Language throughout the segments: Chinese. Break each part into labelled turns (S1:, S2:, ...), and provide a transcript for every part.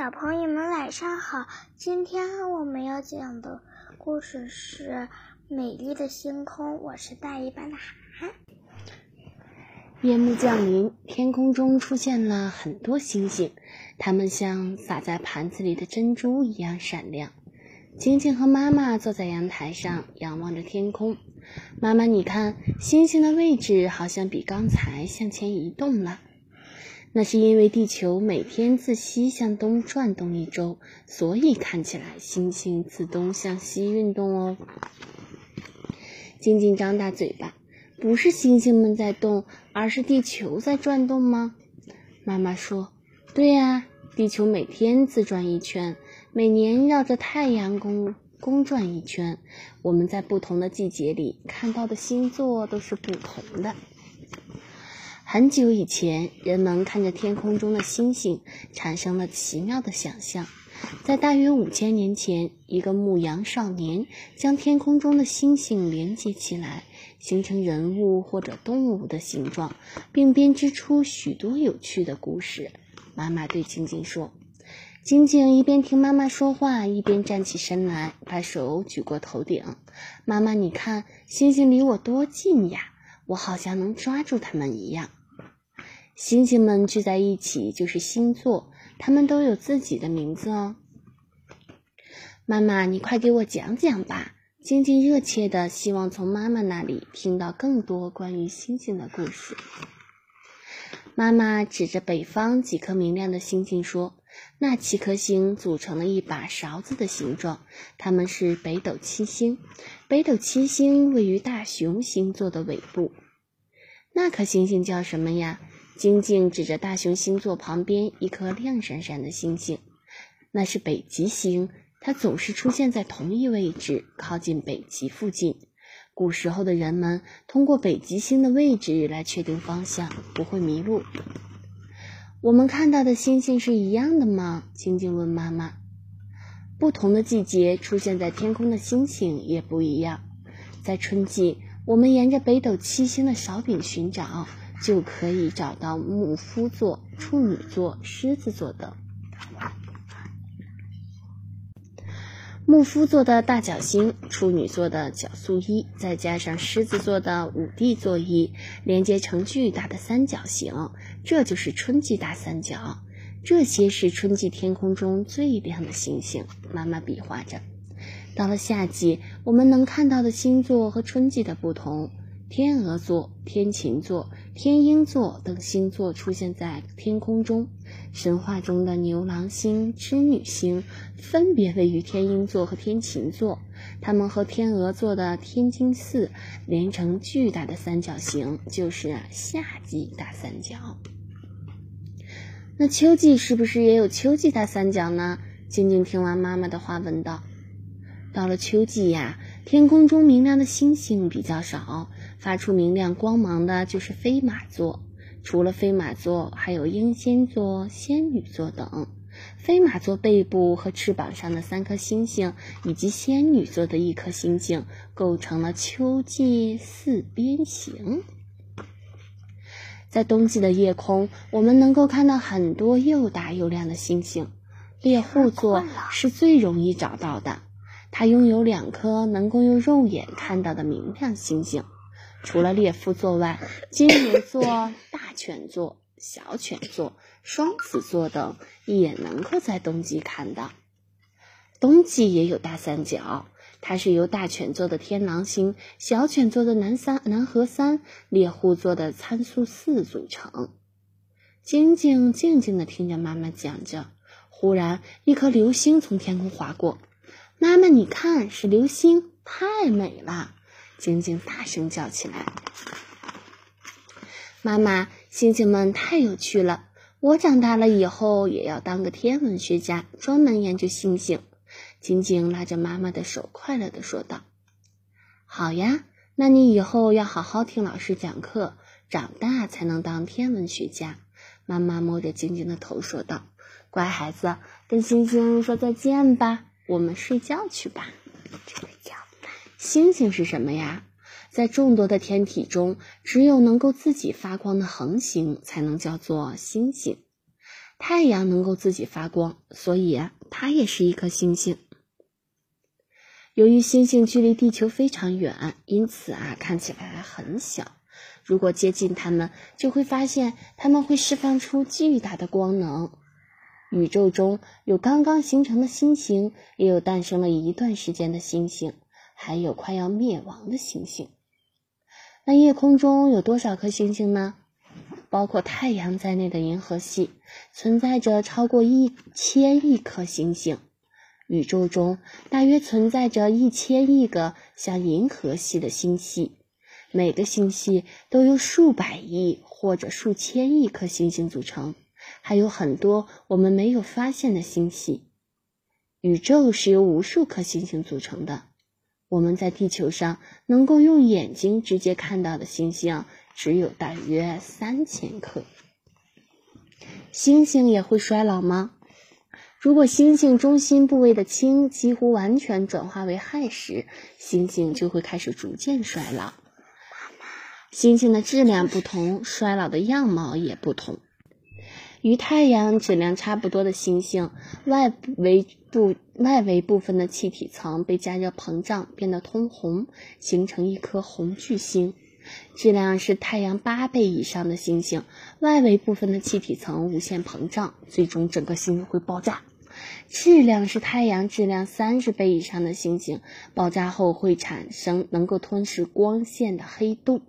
S1: 小朋友们晚上好，今天我们要讲的故事是《美丽的星空》。我是大一班的涵涵。
S2: 夜幕降临，天空中出现了很多星星，它们像撒在盘子里的珍珠一样闪亮。晶晶和妈妈坐在阳台上，仰望着天空。妈妈，你看，星星的位置好像比刚才向前移动了。那是因为地球每天自西向东转动一周，所以看起来星星自东向西运动哦。晶晶张大嘴巴，不是星星们在动，而是地球在转动吗？妈妈说：“对呀，地球每天自转一圈。”每年绕着太阳公公转一圈，我们在不同的季节里看到的星座都是不同的。很久以前，人们看着天空中的星星，产生了奇妙的想象。在大约五千年前，一个牧羊少年将天空中的星星连接起来，形成人物或者动物的形状，并编织出许多有趣的故事。妈妈对晶晶说。晶晶一边听妈妈说话，一边站起身来，把手举过头顶。妈妈，你看，星星离我多近呀！我好像能抓住它们一样。星星们聚在一起就是星座，它们都有自己的名字哦。妈妈，你快给我讲讲吧！晶晶热切的希望从妈妈那里听到更多关于星星的故事。妈妈指着北方几颗明亮的星星说。那七颗星组成了一把勺子的形状，它们是北斗七星。北斗七星位于大熊星座的尾部。那颗星星叫什么呀？晶晶指着大熊星座旁边一颗亮闪闪的星星，那是北极星。它总是出现在同一位置，靠近北极附近。古时候的人们通过北极星的位置来确定方向，不会迷路。我们看到的星星是一样的吗？晶晶问妈妈。不同的季节出现在天空的星星也不一样。在春季，我们沿着北斗七星的勺柄寻找，就可以找到牧夫座、处女座、狮子座等。牧夫座的大角星，处女座的角宿一，再加上狮子座的五帝座一，连接成巨大的三角形，这就是春季大三角。这些是春季天空中最亮的星星。妈妈比划着。到了夏季，我们能看到的星座和春季的不同。天鹅座、天琴座、天鹰座等星座出现在天空中。神话中的牛郎星、织女星分别位于天鹰座和天琴座，它们和天鹅座的天津四连成巨大的三角形，就是夏季大三角。那秋季是不是也有秋季大三角呢？静静听完妈妈的话，问道：“到了秋季呀，天空中明亮的星星比较少。”发出明亮光芒的就是飞马座，除了飞马座，还有英仙座、仙女座等。飞马座背部和翅膀上的三颗星星，以及仙女座的一颗星星，构成了秋季四边形。在冬季的夜空，我们能够看到很多又大又亮的星星。猎户座是最容易找到的，它拥有两颗能够用肉眼看到的明亮星星。除了猎夫座外，金牛座、大犬座、小犬座、双子座等也能够在冬季看到。冬季也有大三角，它是由大犬座的天狼星、小犬座的南三南河三、猎户座的参宿四组成。晶晶静静地听着妈妈讲着，忽然一颗流星从天空划过。妈妈，你看，是流星，太美了。晶晶大声叫起来：“妈妈，星星们太有趣了！我长大了以后也要当个天文学家，专门研究星星。”晶晶拉着妈妈的手，快乐地说道：“好呀，那你以后要好好听老师讲课，长大才能当天文学家。”妈妈摸着晶晶的头说道：“乖孩子，跟星星说再见吧，我们睡觉去吧。”星星是什么呀？在众多的天体中，只有能够自己发光的恒星才能叫做星星。太阳能够自己发光，所以，它也是一颗星星。由于星星距离地球非常远，因此啊，看起来很小。如果接近它们，就会发现它们会释放出巨大的光能。宇宙中有刚刚形成的星星，也有诞生了一段时间的星星，还有快要灭亡的星星。那夜空中有多少颗星星呢？包括太阳在内的银河系存在着超过一千亿颗星星。宇宙中大约存在着一千亿个像银河系的星系，每个星系都由数百亿或者数千亿颗星星组成，还有很多我们没有发现的星系。宇宙是由无数颗星星组成的，我们在地球上能够用眼睛直接看到的星星只有大约三千颗。星星也会衰老吗？如果星星中心部位的氢几乎完全转化为氦时，星星就会开始逐渐衰老。星星的质量不同，衰老的样貌也不同。与太阳质量差不多的星星，外围部外围部分的气体层被加热膨胀，变得通红，形成一颗红巨星。质量是太阳八倍以上的星星，外围部分的气体层无限膨胀，最终整个星星会爆炸。质量是太阳质量三十倍以上的星星，爆炸后会产生能够吞噬光线的黑洞。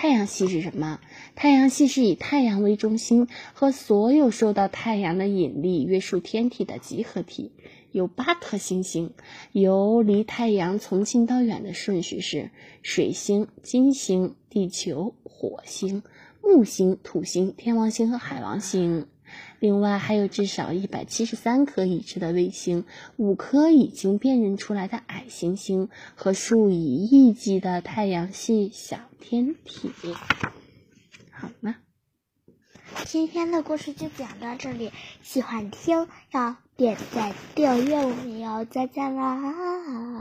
S2: 太阳系是什么？太阳系是以太阳为中心和所有受到太阳的引力约束天体的集合体。有八颗星星，由离太阳从近到远的顺序是：水星、金星、地球、火星、木星、土星、天王星和海王星。另外还有至少一百七十三颗已知的卫星，五颗已经辨认出来的矮行星和数以亿计的太阳系小天体。好了，
S1: 今天的故事就讲到这里，喜欢听要点赞订阅，我们要再见啦！